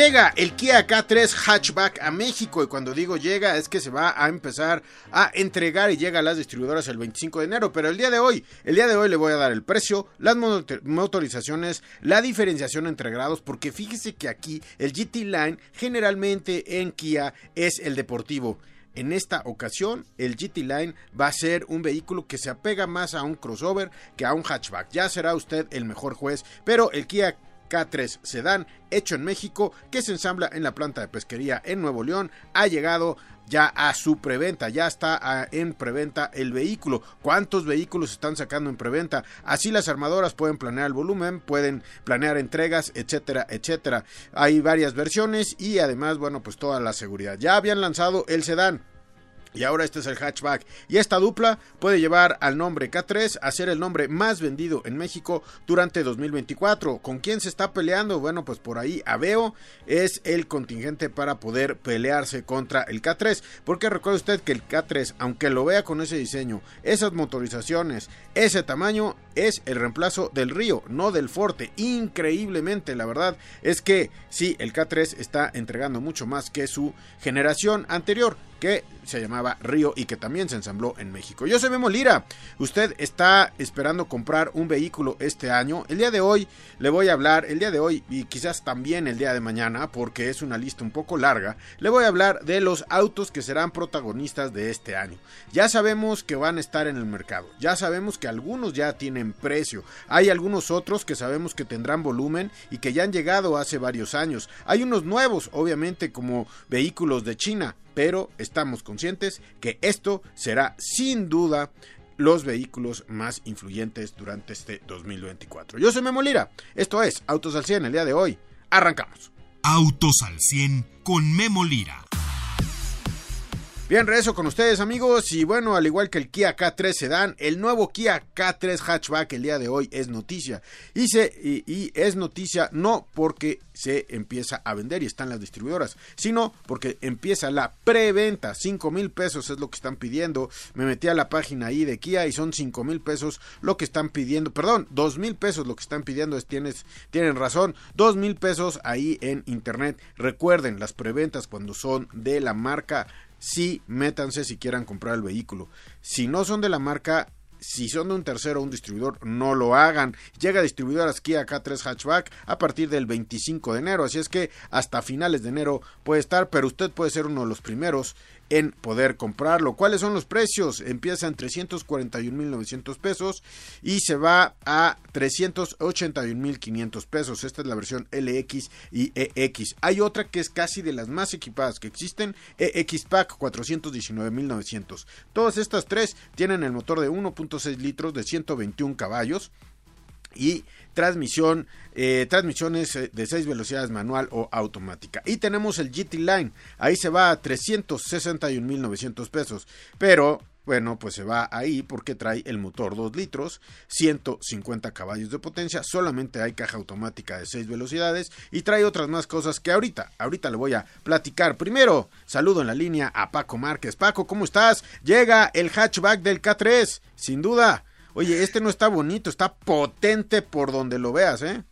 Llega el Kia K3 Hatchback a México y cuando digo llega es que se va a empezar a entregar y llega a las distribuidoras el 25 de enero, pero el día de hoy, el día de hoy le voy a dar el precio, las motorizaciones, la diferenciación entre grados, porque fíjese que aquí el GT Line generalmente en Kia es el deportivo. En esta ocasión, el GT Line va a ser un vehículo que se apega más a un crossover que a un hatchback. Ya será usted el mejor juez, pero el Kia K3 Sedan, hecho en México, que se ensambla en la planta de pesquería en Nuevo León, ha llegado ya a su preventa, ya está ah, en preventa el vehículo. ¿Cuántos vehículos están sacando en preventa? Así las armadoras pueden planear el volumen, pueden planear entregas, etcétera, etcétera. Hay varias versiones y además, bueno, pues toda la seguridad. Ya habían lanzado el sedán y ahora este es el hatchback. Y esta dupla puede llevar al nombre K3 a ser el nombre más vendido en México durante 2024. ¿Con quién se está peleando? Bueno, pues por ahí Aveo es el contingente para poder pelearse contra el K3. Porque recuerde usted que el K3, aunque lo vea con ese diseño, esas motorizaciones, ese tamaño, es el reemplazo del Río, no del Forte. Increíblemente, la verdad es que sí, el K3 está entregando mucho más que su generación anterior que se llamaba Río y que también se ensambló en México. Yo soy Memo Lira. Usted está esperando comprar un vehículo este año. El día de hoy le voy a hablar, el día de hoy y quizás también el día de mañana, porque es una lista un poco larga, le voy a hablar de los autos que serán protagonistas de este año. Ya sabemos que van a estar en el mercado. Ya sabemos que algunos ya tienen precio. Hay algunos otros que sabemos que tendrán volumen y que ya han llegado hace varios años. Hay unos nuevos, obviamente, como vehículos de China pero estamos conscientes que esto será sin duda los vehículos más influyentes durante este 2024. Yo soy Memo Lira, esto es Autos al 100 el día de hoy. Arrancamos. Autos al 100 con Memo Lira. Bien, regreso con ustedes amigos y bueno, al igual que el Kia K3 Sedan, el nuevo Kia K3 Hatchback el día de hoy es noticia. Y, se, y, es noticia no porque se empieza a vender y están las distribuidoras, sino porque empieza la preventa. 5 mil pesos es lo que están pidiendo. Me metí a la página ahí de Kia y son 5 mil pesos lo que están pidiendo. Perdón, 2 mil pesos lo que están pidiendo. Es, tienes, tienen razón. 2 mil pesos ahí en internet. Recuerden, las preventas cuando son de la marca sí métanse si quieran comprar el vehículo. Si no son de la marca, si son de un tercero o un distribuidor, no lo hagan. Llega distribuidoras Kia K3 Hatchback a partir del 25 de enero, así es que hasta finales de enero puede estar, pero usted puede ser uno de los primeros en poder comprarlo. ¿Cuáles son los precios? Empieza en 341.900 pesos y se va a 381.500 pesos. Esta es la versión LX y EX. Hay otra que es casi de las más equipadas que existen, EX Pack 419.900. Todas estas tres tienen el motor de 1.6 litros de 121 caballos y transmisión, eh, transmisiones eh, de 6 velocidades manual o automática. Y tenemos el GT Line, ahí se va a 361.900 pesos, pero bueno, pues se va ahí porque trae el motor 2 litros, 150 caballos de potencia, solamente hay caja automática de 6 velocidades y trae otras más cosas que ahorita, ahorita le voy a platicar. Primero, saludo en la línea a Paco Márquez. Paco, ¿cómo estás? Llega el hatchback del K3, sin duda Oye, este no está bonito, está potente por donde lo veas, ¿eh?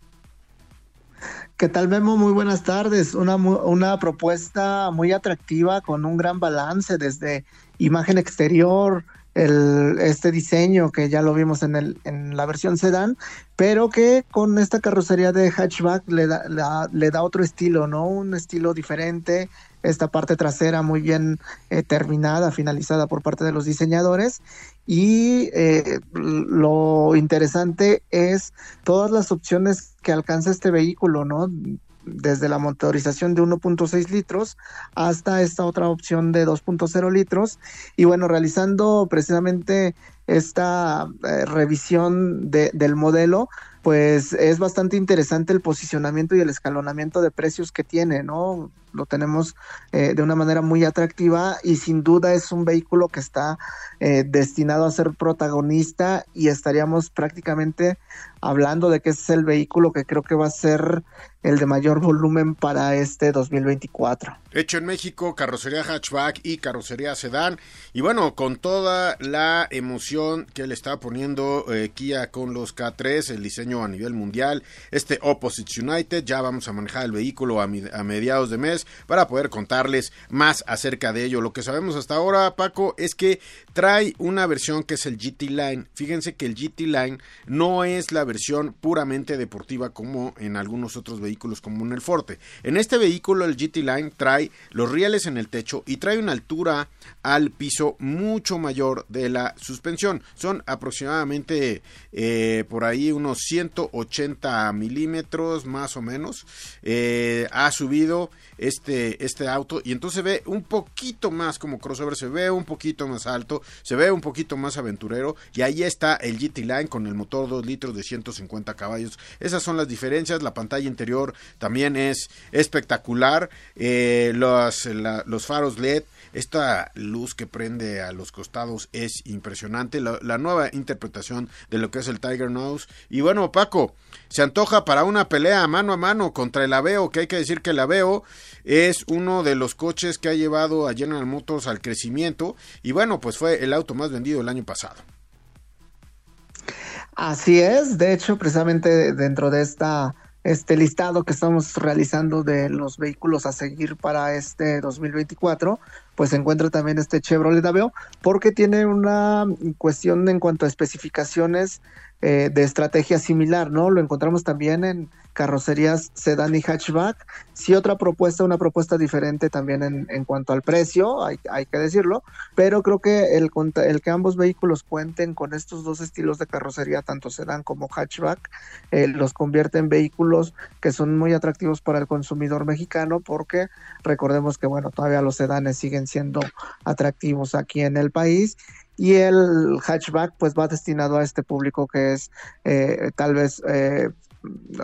¿Qué tal, Memo? Muy buenas tardes. Una, una propuesta muy atractiva con un gran balance desde imagen exterior, el, este diseño que ya lo vimos en, el, en la versión sedán, pero que con esta carrocería de hatchback le da, le da otro estilo, ¿no? Un estilo diferente, esta parte trasera muy bien eh, terminada, finalizada por parte de los diseñadores. Y eh, lo interesante es todas las opciones que alcanza este vehículo, ¿no? Desde la motorización de 1.6 litros hasta esta otra opción de 2.0 litros. Y bueno, realizando precisamente esta eh, revisión de, del modelo, pues es bastante interesante el posicionamiento y el escalonamiento de precios que tiene, ¿no? Lo tenemos eh, de una manera muy atractiva y sin duda es un vehículo que está eh, destinado a ser protagonista y estaríamos prácticamente hablando de que es el vehículo que creo que va a ser el de mayor volumen para este 2024. Hecho en México, carrocería hatchback y carrocería sedán. Y bueno, con toda la emoción que le está poniendo eh, Kia con los K3, el diseño a nivel mundial, este Opposites United, ya vamos a manejar el vehículo a, a mediados de mes para poder contarles más acerca de ello. Lo que sabemos hasta ahora, Paco, es que trae una versión que es el GT Line. Fíjense que el GT Line no es la versión puramente deportiva como en algunos otros vehículos como en el Forte. En este vehículo el GT Line trae los rieles en el techo y trae una altura al piso mucho mayor de la suspensión. Son aproximadamente eh, por ahí unos 180 milímetros más o menos. Eh, ha subido este, este auto y entonces se ve un poquito más como crossover, se ve un poquito más alto, se ve un poquito más aventurero y ahí está el GT Line con el motor 2 litros de 150 caballos. Esas son las diferencias. La pantalla interior también es espectacular. Eh, los, los faros LED, esta luz que prende a los costados es impresionante. La, nueva interpretación de lo que es el Tiger Nose. Y bueno, Paco, se antoja para una pelea mano a mano contra el Aveo, que hay que decir que el Aveo es uno de los coches que ha llevado a General Motors al crecimiento. Y bueno, pues fue el auto más vendido el año pasado. Así es, de hecho, precisamente dentro de esta este listado que estamos realizando de los vehículos a seguir para este 2024, pues se encuentra también este Chevrolet Aveo, porque tiene una cuestión en cuanto a especificaciones eh, de estrategia similar, ¿no? Lo encontramos también en carrocerías sedán y hatchback. Sí, otra propuesta, una propuesta diferente también en, en cuanto al precio, hay, hay, que decirlo, pero creo que el, el, que ambos vehículos cuenten con estos dos estilos de carrocería, tanto sedán como hatchback, eh, los convierte en vehículos que son muy atractivos para el consumidor mexicano, porque recordemos que, bueno, todavía los sedanes siguen siendo atractivos aquí en el país y el hatchback pues va destinado a este público que es eh, tal vez eh,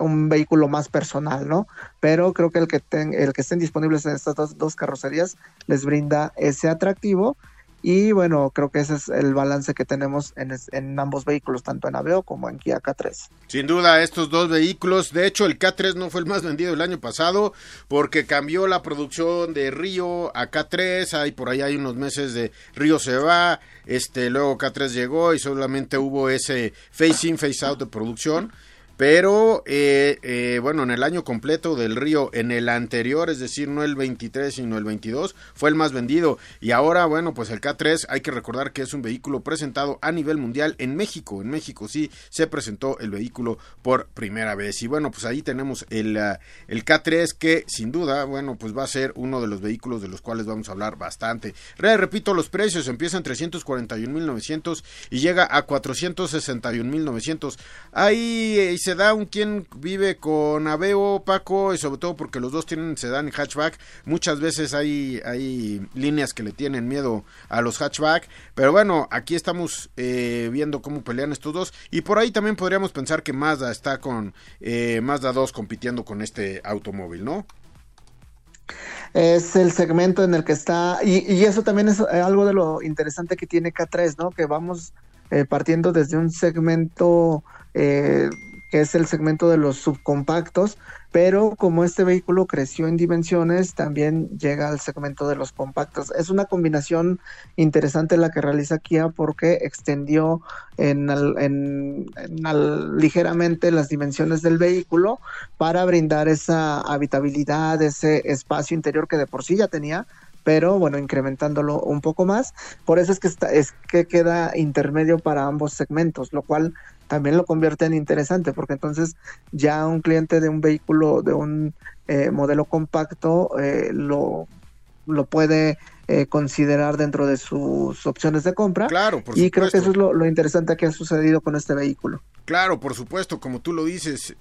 un vehículo más personal, ¿no? Pero creo que el que, el que estén disponibles en estas dos, dos carrocerías les brinda ese atractivo y bueno, creo que ese es el balance que tenemos en, en, ambos vehículos, tanto en Aveo como en Kia K3. Sin duda, estos dos vehículos, de hecho el K3 no fue el más vendido el año pasado porque cambió la producción de Río a K3, hay por ahí hay unos meses de Río se va, este luego K3 llegó y solamente hubo ese face in, face out de producción. Pero, eh, eh, bueno, en el año completo del Río, en el anterior, es decir, no el 23, sino el 22, fue el más vendido. Y ahora, bueno, pues el K3, hay que recordar que es un vehículo presentado a nivel mundial en México. En México sí se presentó el vehículo por primera vez. Y bueno, pues ahí tenemos el, uh, el K3 que sin duda, bueno, pues va a ser uno de los vehículos de los cuales vamos a hablar bastante. Re, repito, los precios empiezan en 341.900 y llega a 461.900. Ahí se da un quien vive con Aveo, Paco, y sobre todo porque los dos tienen sedán y hatchback. Muchas veces hay, hay líneas que le tienen miedo a los hatchback. Pero bueno, aquí estamos eh, viendo cómo pelean estos dos. Y por ahí también podríamos pensar que Mazda está con eh, Mazda 2 compitiendo con este automóvil, ¿no? es el segmento en el que está, y, eso también es algo de lo interesante que tiene K3, ¿no? Que vamos eh, partiendo desde un segmento eh, que es el segmento de los subcompactos, pero como este vehículo creció en dimensiones, también llega al segmento de los compactos. Es una combinación interesante la que realiza Kia porque extendió en, en, ligeramente las dimensiones del vehículo para brindar esa habitabilidad, ese espacio interior que de por sí ya tenía, pero bueno, incrementándolo un poco más. Por eso es que, está, es que queda intermedio para ambos segmentos, lo cual también lo convierte en interesante, porque entonces ya un cliente de un vehículo, de un eh, modelo compacto, eh, lo, lo puede eh, considerar dentro de sus opciones de compra. Claro, por Y creo que eso es lo, interesante que ha sucedido con este vehículo. Claro, por supuesto, como tú lo dices.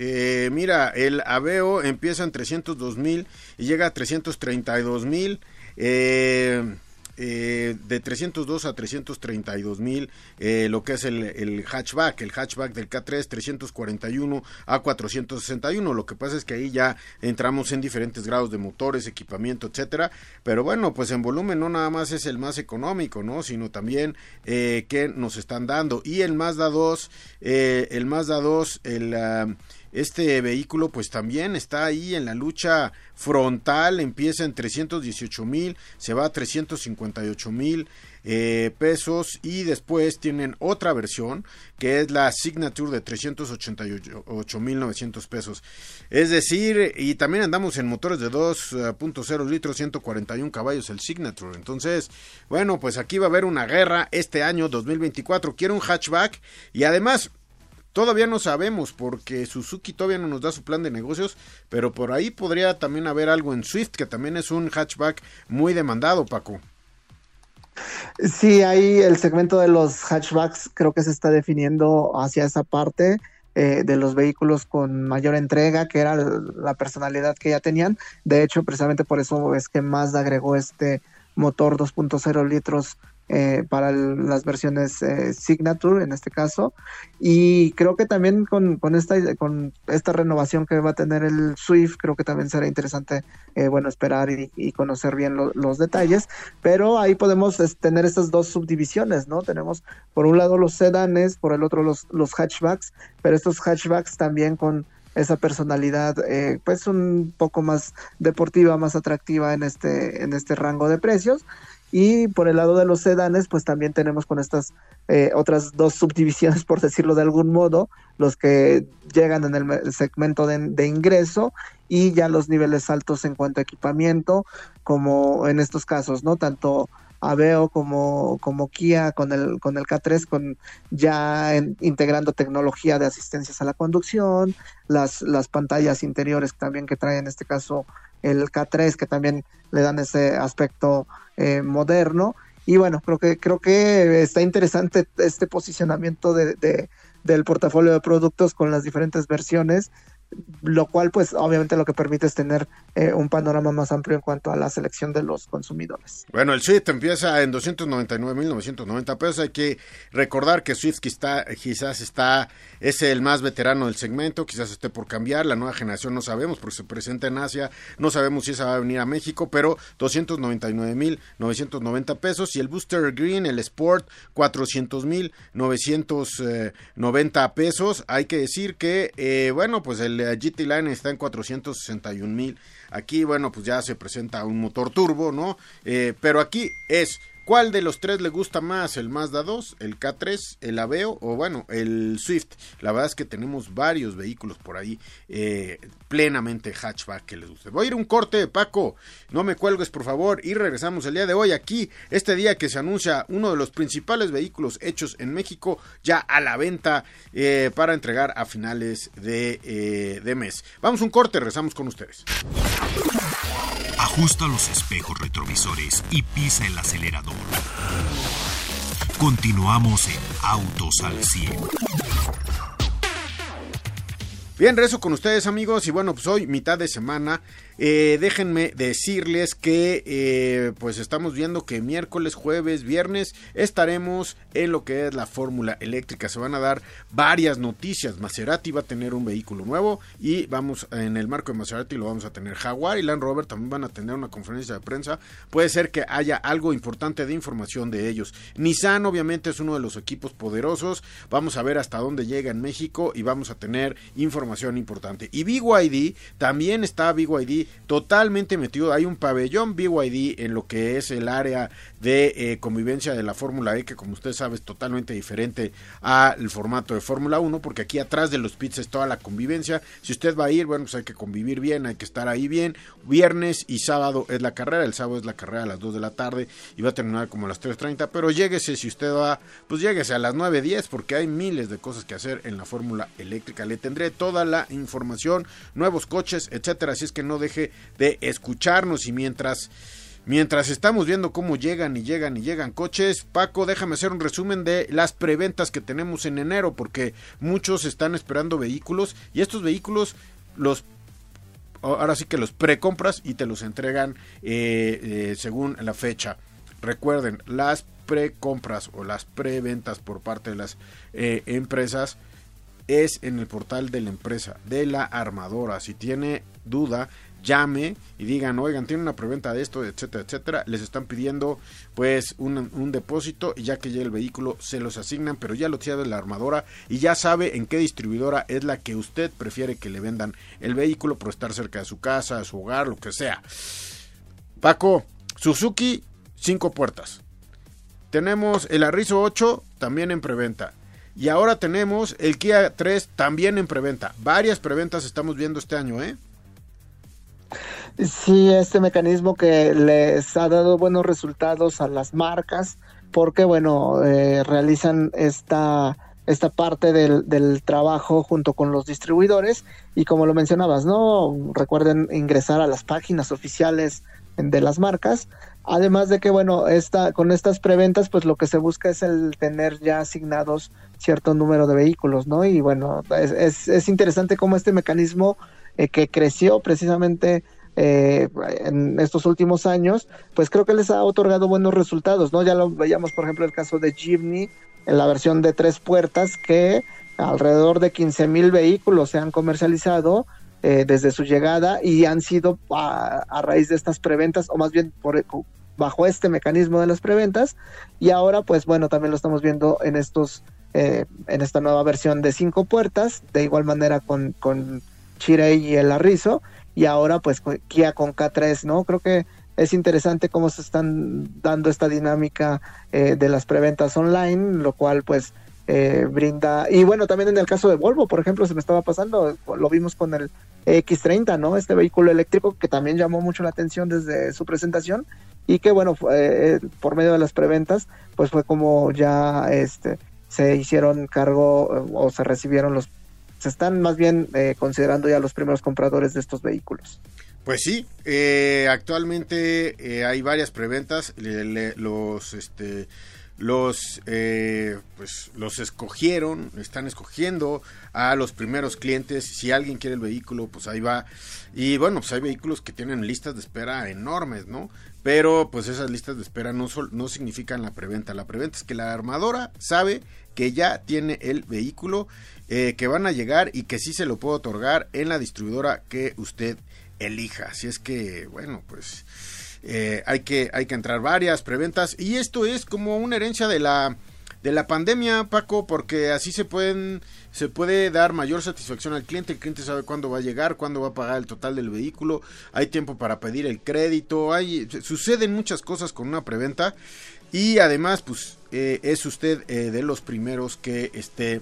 mira, el Aveo empieza en 302 mil y llega a 332 mil. Eh, de 302 a 332 mil, eh, lo que es el, hatchback, el hatchback del K3 341 a 461. Lo que pasa es que ahí ya entramos en diferentes grados de motores, equipamiento, etcétera. Pero bueno, pues en volumen no nada más es el más económico, ¿no? Sino también eh, que nos están dando. Y el Mazda 2, eh, el Mazda 2, el... Uh, este vehículo pues también está ahí en la lucha frontal, empieza en 318 mil, se va a 358 mil eh, pesos y después tienen otra versión que es la Signature de 388 mil 900 pesos. Es decir, y también andamos en motores de 2.0 litros, 141 caballos el Signature. Entonces, bueno, pues aquí va a haber una guerra este año 2024. Quiero un hatchback y además Todavía no sabemos porque Suzuki todavía no nos da su plan de negocios, pero por ahí podría también haber algo en Swift, que también es un hatchback muy demandado, Paco. Sí, ahí el segmento de los hatchbacks creo que se está definiendo hacia esa parte eh, de los vehículos con mayor entrega, que era la personalidad que ya tenían. De hecho, precisamente por eso es que Mazda agregó este motor 2.0 litros eh, para las versiones eh, Signature en este caso. Y creo que también con, con, esta con esta renovación que va a tener el Swift creo que también será interesante eh, bueno esperar y, conocer bien los detalles. Pero ahí podemos tener estas dos subdivisiones no tenemos por un lado los sedanes por el otro los, los hatchbacks. Pero estos hatchbacks también con esa personalidad pues un poco más deportiva más atractiva en este en este rango de precios y por el lado de los sedanes, pues también tenemos con estas eh, otras dos subdivisiones, por decirlo de algún modo, los que llegan en el segmento de, ingreso y ya los niveles altos en cuanto a equipamiento, como en estos casos, ¿no? Tanto Aveo como, como Kia con el, con el K3, con ya integrando tecnología de asistencias a la conducción, las, las pantallas interiores también que trae en este caso el K3, que también le dan ese aspecto eh, moderno. Y bueno, creo que, creo que está interesante este posicionamiento de, del portafolio de productos con las diferentes versiones lo cual pues obviamente lo que permite es tener eh, un panorama más amplio en cuanto a la selección de los consumidores. Bueno, el Swift empieza en 299.990 pesos. Hay que recordar que Swift quizás está, es el más veterano del segmento, quizás esté por cambiar. La nueva generación no sabemos porque se presenta en Asia, no sabemos si esa va a venir a México, pero 299.990 pesos. Y el Booster Green, el Sport, 400.990 pesos. Hay que decir que, eh, bueno, pues el GT Line está en 461 mil. Aquí, bueno, pues ya se presenta un motor turbo, ¿no? Eh, pero aquí es ¿Cuál de los tres le gusta más? ¿El Mazda 2, el K3, el Aveo o bueno, el Swift? La verdad es que tenemos varios vehículos por ahí eh, plenamente hatchback que les guste. Voy a ir un corte, Paco, no me cuelgues por favor y regresamos el día de hoy aquí, este día que se anuncia uno de los principales vehículos hechos en México ya a la venta eh, para entregar a finales de, eh, de mes. Vamos un corte, regresamos con ustedes. Ajusta los espejos retrovisores y pisa el acelerador. Continuamos en Autos al 100. Bien, rezo con ustedes amigos y bueno, pues hoy mitad de semana eh, déjenme decirles que eh, pues estamos viendo que miércoles, jueves, viernes estaremos en lo que es la fórmula eléctrica. Se van a dar varias noticias. Maserati va a tener un vehículo nuevo y vamos en el marco de Maserati lo vamos a tener Jaguar y Land Rover también van a tener una conferencia de prensa. Puede ser que haya algo importante de información de ellos. Nissan obviamente es uno de los equipos poderosos. Vamos a ver hasta dónde llega en México y vamos a tener información importante. Y BYD también está BYD totalmente metido. Hay un pabellón BYD en lo que es el área de eh, convivencia de la Fórmula E, que como usted sabe es totalmente diferente al formato de Fórmula 1, porque aquí atrás de los pits es toda la convivencia. Si usted va a ir, bueno, pues hay que convivir bien, hay que estar ahí bien. Viernes y sábado es la carrera, el sábado es la carrera a las 2 de la tarde y va a terminar como a las 3.30, pero lléguese si usted va, pues lléguese a las 9.10 porque hay miles de cosas que hacer en la Fórmula eléctrica. Le tendré toda la información, nuevos coches, etcétera, así es que no deje de escucharnos y mientras... Mientras estamos viendo cómo llegan y llegan y llegan coches, Paco, déjame hacer un resumen de las preventas que tenemos en enero, porque muchos están esperando vehículos y estos vehículos los ahora sí que los precompras y te los entregan eh, eh, según la fecha. recuerden, las precompras o las preventas por parte de las eh, empresas es en el portal de la empresa, de la armadora. Si tiene duda, llame y digan, oigan, tiene una preventa de esto, etcétera, etcétera. Les están pidiendo pues un, depósito y ya que llegue el vehículo se los asignan, pero ya lo tiene la armadora y ya sabe en qué distribuidora es la que usted prefiere que le vendan el vehículo por estar cerca de su casa, de su hogar, lo que sea. Paco, Suzuki, cinco puertas. Tenemos el Arrizo 8 también en preventa. Y ahora tenemos el Kia 3 también en preventa. Varias preventas estamos viendo este año, ¿eh? Sí, este mecanismo que les ha dado buenos resultados a las marcas, porque bueno, eh, realizan esta, esta parte del, del, trabajo junto con los distribuidores y como lo mencionabas, ¿no? Recuerden ingresar a las páginas oficiales de las marcas. Además de que, bueno, esta, con estas preventas, pues lo que se busca es el tener ya asignados cierto número de vehículos, ¿no? Y bueno, es, es, interesante cómo este mecanismo eh, que creció precisamente eh, en estos últimos años, pues creo que les ha otorgado buenos resultados, ¿no? Ya lo veíamos, por ejemplo, el caso de Jimny en la versión de tres puertas, que alrededor de 15 mil vehículos se han comercializado eh, desde su llegada y han sido a, raíz de estas preventas, o más bien bajo este mecanismo de las preventas, y ahora, pues bueno, también lo estamos viendo en estos, eh, en esta nueva versión de cinco puertas, de igual manera con, con Chirey y el Arrizo, y ahora pues Kia con K3, ¿no? Creo que es interesante cómo se están dando esta dinámica eh, de las preventas online, lo cual pues eh, brinda, y bueno, también en el caso de Volvo, por ejemplo, se me estaba pasando, lo vimos con el X30, ¿no? Este vehículo eléctrico que también llamó mucho la atención desde su presentación y que bueno, eh, por medio de las preventas, pues fue como ya este se hicieron cargo o se recibieron los se están más bien eh, considerando ya los primeros compradores de estos vehículos. Pues sí, eh, actualmente eh, hay varias preventas, los este los pues los escogieron, están escogiendo a los primeros clientes, si alguien quiere el vehículo, pues ahí va. Y bueno, pues hay vehículos que tienen listas de espera enormes, ¿no? Pero pues esas listas de espera no, no significan la preventa. La preventa es que la armadora sabe que ya tiene el vehículo eh, que van a llegar y que sí se lo puedo otorgar en la distribuidora que usted elija. Así es que, bueno, pues eh, hay, que, hay que entrar varias preventas. Y esto es como una herencia de la de la pandemia, Paco, porque así se pueden se puede dar mayor satisfacción al cliente, el cliente sabe cuándo va a llegar, cuándo va a pagar el total del vehículo, hay tiempo para pedir el crédito, hay suceden muchas cosas con una preventa. Y además pues eh, es usted de los primeros que esté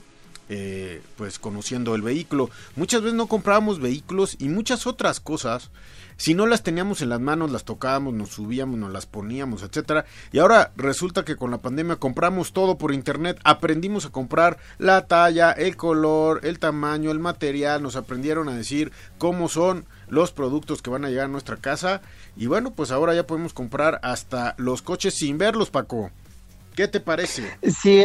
eh, pues conociendo el vehículo. Muchas veces no comprábamos vehículos y muchas otras cosas. Si no las teníamos en las manos, las tocábamos, nos subíamos, nos las poníamos, etcétera. Y ahora resulta que con la pandemia compramos todo por internet, aprendimos a comprar la talla, el color, el tamaño, el material, nos aprendieron a decir cómo son los productos que van a llegar a nuestra casa. Y bueno, pues ahora ya podemos comprar hasta los coches sin verlos, Paco. ¿Qué te parece? Sí,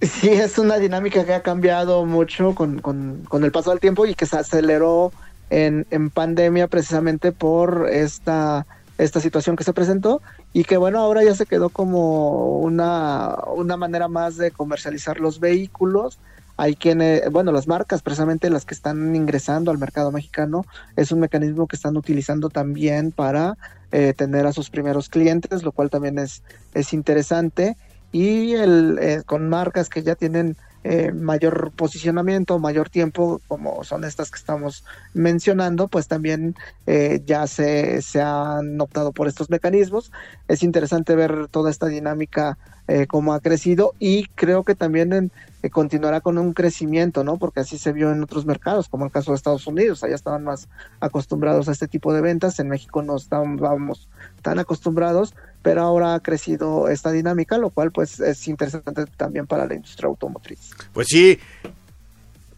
Sí, es una dinámica que ha cambiado mucho con, con, el paso del tiempo y que se aceleró en, en, pandemia precisamente por esta, esta situación que se presentó y que bueno, ahora ya se quedó como una, una manera más de comercializar los vehículos. Hay quienes, bueno, las marcas precisamente las que están ingresando al mercado mexicano, es un mecanismo que están utilizando también para eh, tener a sus primeros clientes, lo cual también es, es interesante y el, eh, con marcas que ya tienen eh, mayor posicionamiento, mayor tiempo, como son estas que estamos mencionando, pues también eh, ya se, se, han optado por estos mecanismos. Es interesante ver toda esta dinámica, eh, cómo ha crecido y creo que también continuará con un crecimiento, ¿no? Porque así se vio en otros mercados, como el caso de Estados Unidos, allá estaban más acostumbrados a este tipo de ventas, en México no estábamos tan acostumbrados, pero ahora ha crecido esta dinámica, lo cual pues es interesante también para la industria automotriz. Pues sí,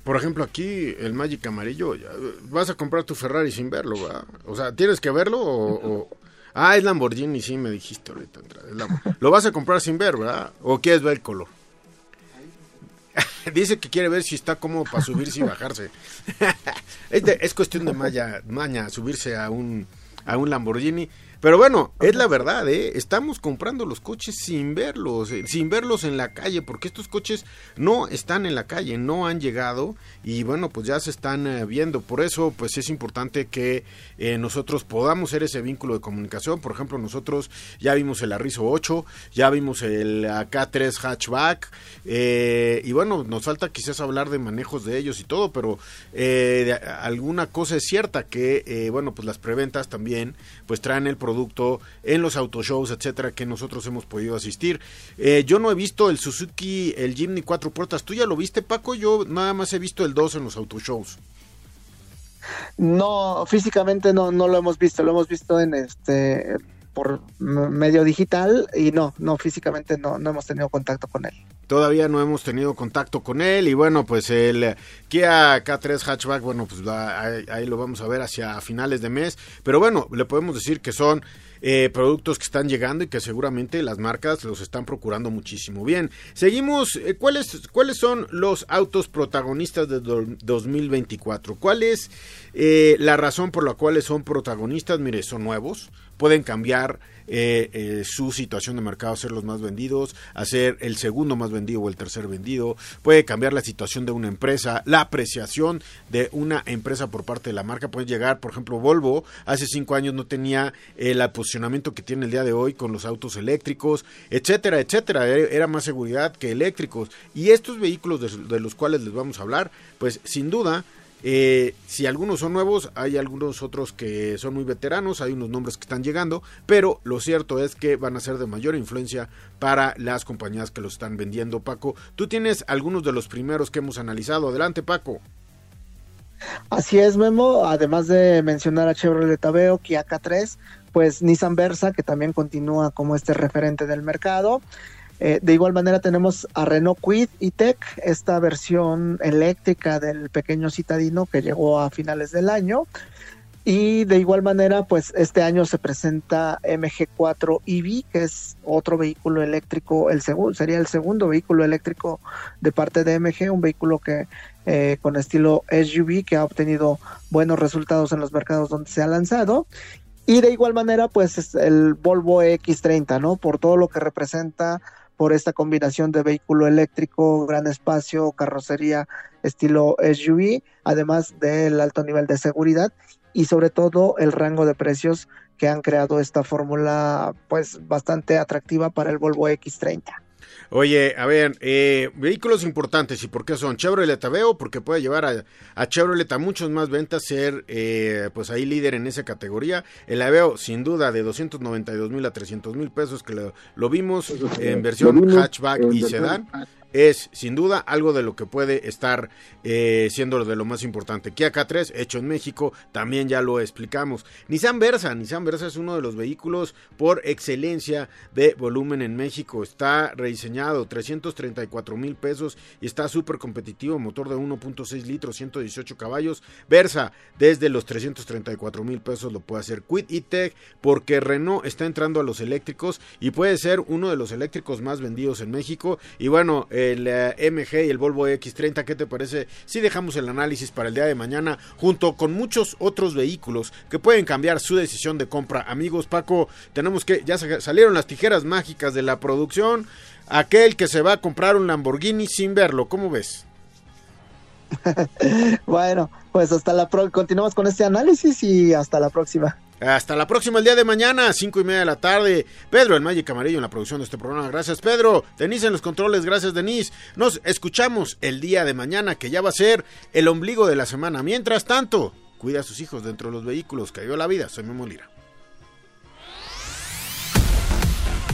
por ejemplo aquí el Magic amarillo, vas a comprar tu Ferrari sin verlo, ¿verdad? O sea, ¿tienes que verlo o, Ah, es Lamborghini, sí, me dijiste ahorita. Lo vas a comprar sin ver, ¿verdad? ¿O quieres ver el color? Dice que quiere ver si está cómodo para subirse y bajarse. es, es, cuestión de maña subirse a un, a un Lamborghini. Pero bueno, es la verdad, ¿eh? Estamos comprando los coches sin verlos, eh, sin verlos en la calle, porque estos coches no están en la calle, no han llegado y bueno, pues ya se están eh, viendo. Por eso, pues es importante que eh, nosotros podamos ser ese vínculo de comunicación. Por ejemplo, nosotros ya vimos el Arrizo 8, ya vimos el K3 hatchback y bueno, nos falta quizás hablar de manejos de ellos y todo, pero alguna cosa es cierta que, bueno, pues las preventas también pues traen el producto en los autoshows, etcétera, que nosotros hemos podido asistir. Eh, yo no he visto el Suzuki, el Jimny cuatro puertas. ¿Tú ya lo viste, Paco? Yo nada más he visto el 2 en los autoshows. No, físicamente no, no lo hemos visto, lo hemos visto en este por medio digital y no, no, físicamente no, no hemos tenido contacto con él. Todavía no hemos tenido contacto con él y bueno, pues el Kia K3 Hatchback, bueno, pues ahí, lo vamos a ver hacia finales de mes, pero bueno, le podemos decir que son eh, productos que están llegando y que seguramente las marcas los están procurando muchísimo. Bien, seguimos. Eh, ¿cuáles, ¿Cuáles son los autos protagonistas de 2024? ¿Cuál es eh, la razón por la cual son protagonistas? Mire, son nuevos, pueden cambiar eh, eh, su situación de mercado, ser los más vendidos, hacer el segundo más vendido o el tercer vendido, puede cambiar la situación de una empresa, la apreciación de una empresa por parte de la marca, puede llegar, por ejemplo, Volvo, hace cinco años no tenía el posicionamiento que tiene el día de hoy con los autos eléctricos, etcétera, etcétera, era más seguridad que eléctricos, y estos vehículos de los cuales les vamos a hablar, pues sin duda, eh, si algunos son nuevos, hay algunos otros que son muy veteranos, hay unos nombres que están llegando, pero lo cierto es que van a ser de mayor influencia para las compañías que los están vendiendo. Paco, tú tienes algunos de los primeros que hemos analizado. Adelante, Paco. Así es, Memo. Además de mencionar a Chevrolet Aveo, Kia K3, pues Nissan Versa, que también continúa como este referente del mercado. Eh, de igual manera tenemos a Renault Quid y Tech, esta versión eléctrica del pequeño citadino que llegó a finales del año. Y de igual manera, pues este año se presenta MG4 EV, que es otro vehículo eléctrico, el segundo, sería el segundo vehículo eléctrico de parte de MG, un vehículo que eh, con estilo SUV que ha obtenido buenos resultados en los mercados donde se ha lanzado. Y de igual manera, pues el Volvo X30, ¿no? Por todo lo que representa por esta combinación de vehículo eléctrico, gran espacio, carrocería estilo SUV, además del alto nivel de seguridad y sobre todo el rango de precios que han creado esta fórmula pues bastante atractiva para el Volvo X30. Oye, a ver, eh, vehículos importantes, ¿y por qué son? Chevrolet Aveo, porque puede llevar a, Chevrolet a muchos más ventas, ser eh, pues ahí líder en esa categoría. El Aveo, sin duda, de 292 mil a 300 mil pesos, que lo, lo vimos en versión hatchback y sedán es sin duda algo de lo que puede estar eh, siendo de lo más importante. Kia K3, hecho en México, también ya lo explicamos. Nissan Versa, Nissan Versa es uno de los vehículos por excelencia de volumen en México. Está rediseñado, 334 mil pesos y está súper competitivo, motor de 1.6 litros, 118 caballos. Versa, desde los 334 mil pesos lo puede hacer Quid y Tech porque Renault está entrando a los eléctricos y puede ser uno de los eléctricos más vendidos en México. Y bueno, el eh, MG y el Volvo X30. ¿Qué te parece si dejamos el análisis para el día de mañana junto con muchos otros vehículos que pueden cambiar su decisión de compra? Amigos, Paco, tenemos que, ya salieron las tijeras mágicas de la producción. Aquel que se va a comprar un Lamborghini sin verlo, ¿cómo ves? bueno, pues hasta la próxima. continuamos con este análisis y hasta la próxima. Hasta la próxima, el día de mañana, cinco y media de la tarde. Pedro, el Magic Amarillo en la producción de este programa. Gracias, Pedro. Denise en los controles. Gracias, Denise. Nos escuchamos el día de mañana, que ya va a ser el ombligo de la semana. Mientras tanto, cuida a sus hijos dentro de los vehículos. Cayó la vida. Soy Memo Lira.